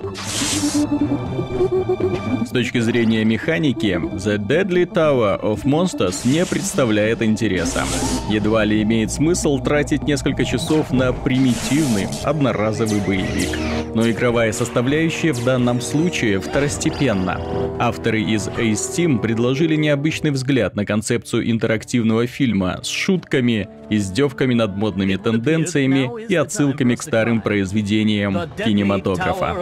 Thank you. С точки зрения механики, The Deadly Tower of Monsters не представляет интереса. Едва ли имеет смысл тратить несколько часов на примитивный, одноразовый боевик. Но игровая составляющая в данном случае второстепенна. Авторы из Ace Team предложили необычный взгляд на концепцию интерактивного фильма с шутками, издевками над модными тенденциями и отсылками к старым произведениям кинематографа.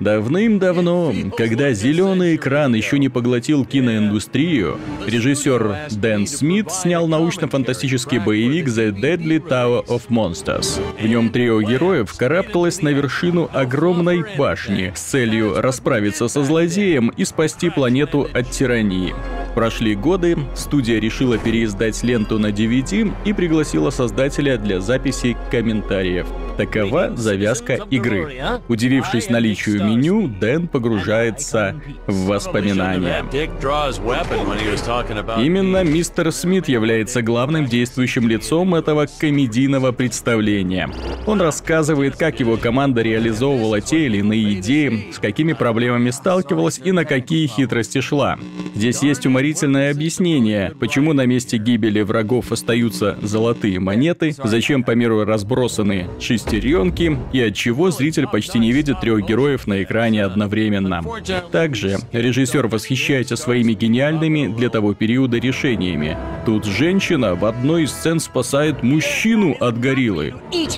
Давным-давно, когда зеленый экран еще не поглотил киноиндустрию, режиссер Дэн Смит снял научно-фантастический боевик The Deadly Tower of Monsters. В нем трио героев карабкалось на вершину огромной башни с целью расправиться со злодеем и спасти планету от тирании. Прошли годы, студия решила переиздать ленту на DVD и пригласила создателя для записи комментариев. Такова завязка игры. Удивившись наличию меню, Дэн погружается в воспоминания. Именно мистер Смит является главным действующим лицом этого комедийного представления. Он рассказывает, как его команда реализовывала те или иные идеи, с какими проблемами сталкивалась и на какие хитрости шла. Здесь есть уморительное объяснение, почему на месте гибели врагов остаются золотые монеты, зачем по миру разбросаны шестеренки и от чего зритель почти не видит трех героев на экране одновременно. Также режиссер восхищается своими гениальными для того периода решениями. Тут женщина в одной из сцен спасает мужчину от гориллы.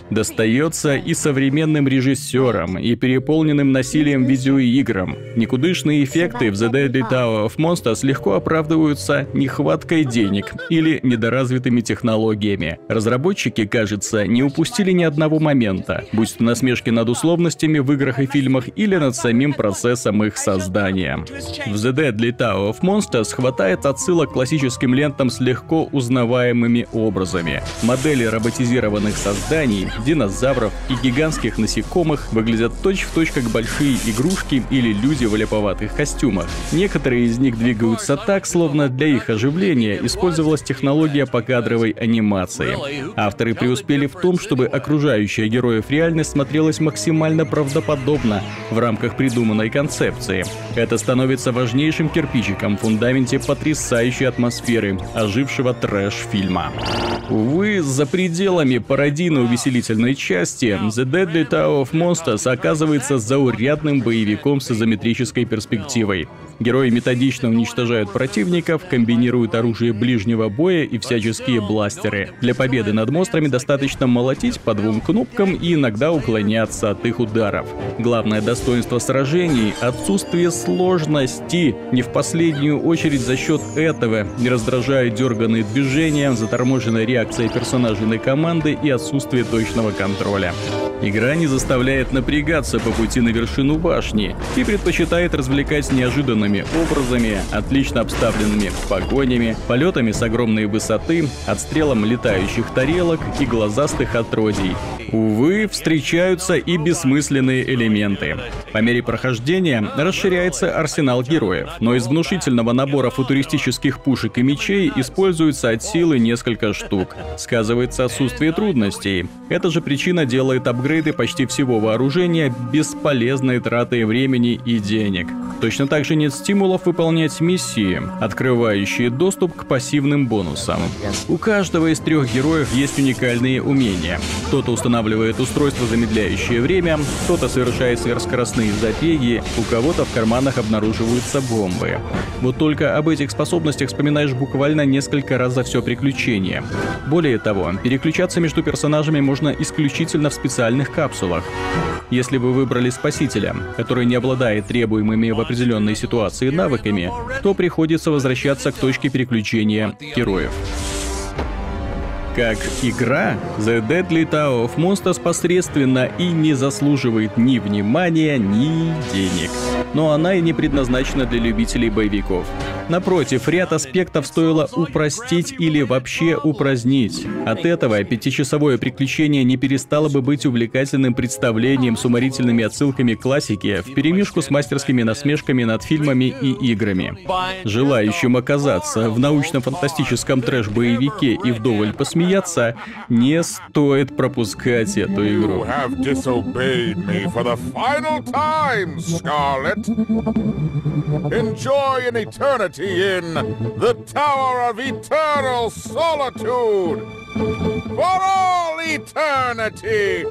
Достается и современным режиссерам, и переполненным насилием видеоиграм. Никудышные эффекты в The Deadly Tower of Monsters легко оправдываются нехваткой денег или недоразвитыми технологиями. Разработчики, кажется, не упустили ни одного момента, будь то насмешки над условностями в играх и фильмах или над самим процессом их создания. В The Deadly Tower of Monsters хватает отсылок к классическим лентам с легко узнаваемыми образами. Модели роботизированных созданий, динозавров и гигантских насекомых выглядят точь-в-точь как большие игрушки или люди в леповатых костюмах. Некоторые из них двигаются так, словно для их оживления использовалась технология покадровой анимации. Авторы преуспели в том, чтобы окружающая героев реальность смотрелась максимально правдоподобно в рамках придуманной концепции. Это становится важнейшим кирпичиком в фундаменте потрясающей атмосферы ожившего трэш-фильма. Увы, за пределами пародийно-увеселительной части The Deadly Tower of Monsters оказывается заурядным боевиком с изометрической перспективой. Герои методично уничтожают противников, комбинируют оружие ближнего боя и всяческие бластеры. Для победы над монстрами достаточно молотить по двум кнопкам и иногда уклоняться от их ударов. Главное достоинство сражений — отсутствие сложности. Не в последнюю очередь за счет этого не раздражают дерганные движения, заторможенная реакция персонажей на команды и отсутствие точного контроля. Игра не заставляет напрягаться по пути на вершину башни и предпочитает развлекать неожиданными образами, отлично обставленными погонями, полетами с огромной высоты, отстрелом летающих тарелок и глазастых отродий. Увы, встречаются и бессмысленные элементы. По мере прохождения расширяется арсенал героев, но из внушительного набора футуристических пушек и мечей используется от силы несколько штук. Сказывается отсутствие трудностей. Эта же причина делает апгрейды почти всего вооружения бесполезной тратой времени и денег. Точно так же нет стимулов выполнять миссии, открывающие доступ к пассивным бонусам. У каждого из трех героев есть уникальные умения. Кто-то устанавливает устройство, замедляющее время, кто-то совершает сверхскоростные забеги, у кого-то в карманах обнаруживаются бомбы. Вот только об этих способностях вспоминаешь буквально несколько раз за все приключение. Более того, переключаться между персонажами можно исключительно в специальных капсулах. Если вы выбрали спасителя, который не обладает требуемыми в определенной ситуации навыками, то приходится возвращаться к точке переключения героев. Как игра, The Deadly Tower of Monsters посредственно и не заслуживает ни внимания, ни денег. Но она и не предназначена для любителей боевиков. Напротив, ряд аспектов стоило упростить или вообще упразднить. От этого пятичасовое приключение не перестало бы быть увлекательным представлением с уморительными отсылками к классике в перемешку с мастерскими насмешками над фильмами и играми. Желающим оказаться в научно-фантастическом трэш-боевике и вдоволь посмеяться, смеяться. Не стоит пропускать эту игру. have disobeyed me for the final time, Scarlet. Enjoy an eternity in the Tower of Eternal Solitude. For all eternity.